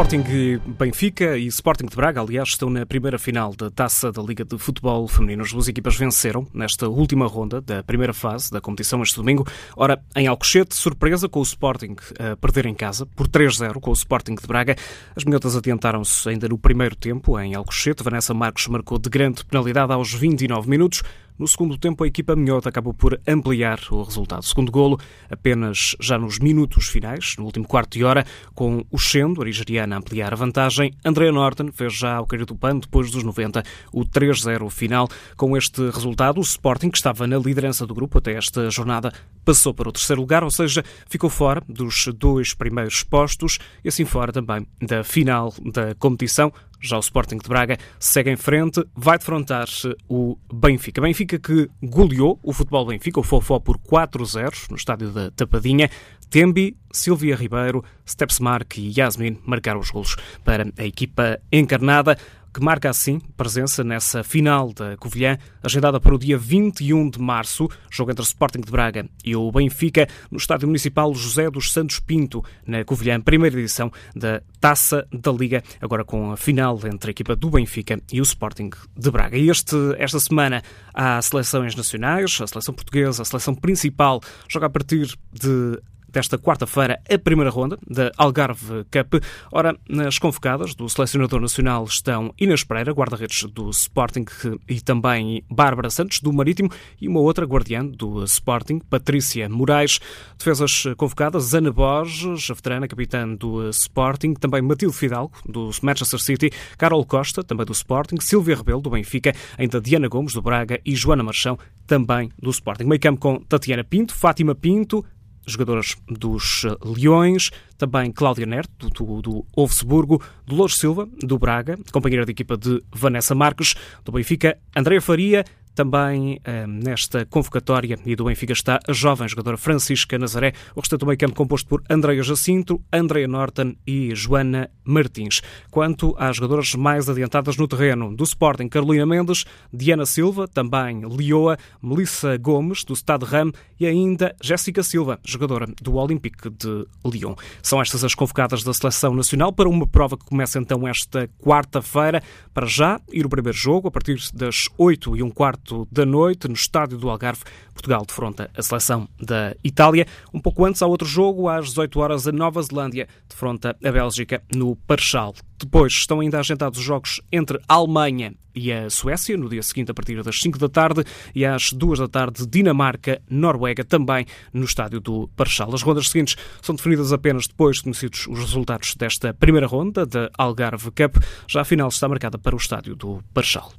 Sporting Benfica e Sporting de Braga, aliás, estão na primeira final da Taça da Liga de Futebol Feminino. As duas equipas venceram nesta última ronda da primeira fase da competição este domingo. Ora, em Alcochete, surpresa com o Sporting a perder em casa por 3-0 com o Sporting de Braga. As minhotas adiantaram-se ainda no primeiro tempo em Alcochete. Vanessa Marcos marcou de grande penalidade aos 29 minutos. No segundo tempo, a equipa minhota acabou por ampliar o resultado. Segundo golo, apenas já nos minutos finais, no último quarto de hora, com o Xendo, a a ampliar a vantagem. Andrea Norton fez já ao cair do pano, depois dos 90, o 3-0 final. Com este resultado, o Sporting, que estava na liderança do grupo até esta jornada, passou para o terceiro lugar, ou seja, ficou fora dos dois primeiros postos e assim fora também da final da competição. Já o Sporting de Braga segue em frente, vai defrontar o Benfica. Benfica que goleou o futebol Benfica, o Fofó, por 4-0 no estádio da Tapadinha. Tembi, Silvia Ribeiro, Stepsmark e Yasmin marcaram os golos para a equipa encarnada que marca assim presença nessa final da Covilhã, agendada para o dia 21 de março, jogo entre o Sporting de Braga e o Benfica, no Estádio Municipal José dos Santos Pinto, na Covilhã, primeira edição da Taça da Liga, agora com a final entre a equipa do Benfica e o Sporting de Braga. E este, esta semana há seleções nacionais, a seleção portuguesa, a seleção principal joga a partir de desta quarta-feira a primeira ronda da Algarve Cup. Ora, nas convocadas do selecionador nacional estão Inês Pereira, guarda-redes do Sporting, e também Bárbara Santos, do Marítimo, e uma outra guardiã do Sporting, Patrícia Moraes. Defesas convocadas, Ana Borges, a veterana capitã do Sporting, também Matilde Fidalgo, do Manchester City, Carol Costa, também do Sporting, Silvia Rebelo, do Benfica, ainda Diana Gomes, do Braga, e Joana Marchão, também do Sporting. Meio campo com Tatiana Pinto, Fátima Pinto, jogadoras dos eh, Leões, também Cláudia Nert, do, do, Wolfsburgo, Dolores Silva, do Braga, companheira de equipa de Vanessa Marques, do Benfica, Andréa Faria, também eh, nesta convocatória e do Benfica está a jovem jogadora Francisca Nazaré, o restante do meio campo composto por Andreia Jacinto, Andreia Norton e Joana Martins. Quanto às jogadoras mais adiantadas no terreno do Sporting, Carolina Mendes, Diana Silva, também Lioa, Melissa Gomes, do Stade Ram e ainda Jéssica Silva, jogadora do Olympique de Lyon. São estas as convocadas da Seleção Nacional para uma prova que começa então esta quarta-feira. Para já, ir o primeiro jogo a partir das 8 e um quarto da noite, no estádio do Algarve, Portugal defronta a seleção da Itália. Um pouco antes, há outro jogo, às 18 horas, a Nova Zelândia defronta a Bélgica no Parchal. Depois estão ainda agendados os jogos entre a Alemanha e a Suécia, no dia seguinte, a partir das 5 da tarde, e às 2 da tarde, Dinamarca, Noruega, também no estádio do Parchal. As rondas seguintes são definidas apenas depois de conhecidos os resultados desta primeira ronda da Algarve Cup. Já a final está marcada para o estádio do Parchal.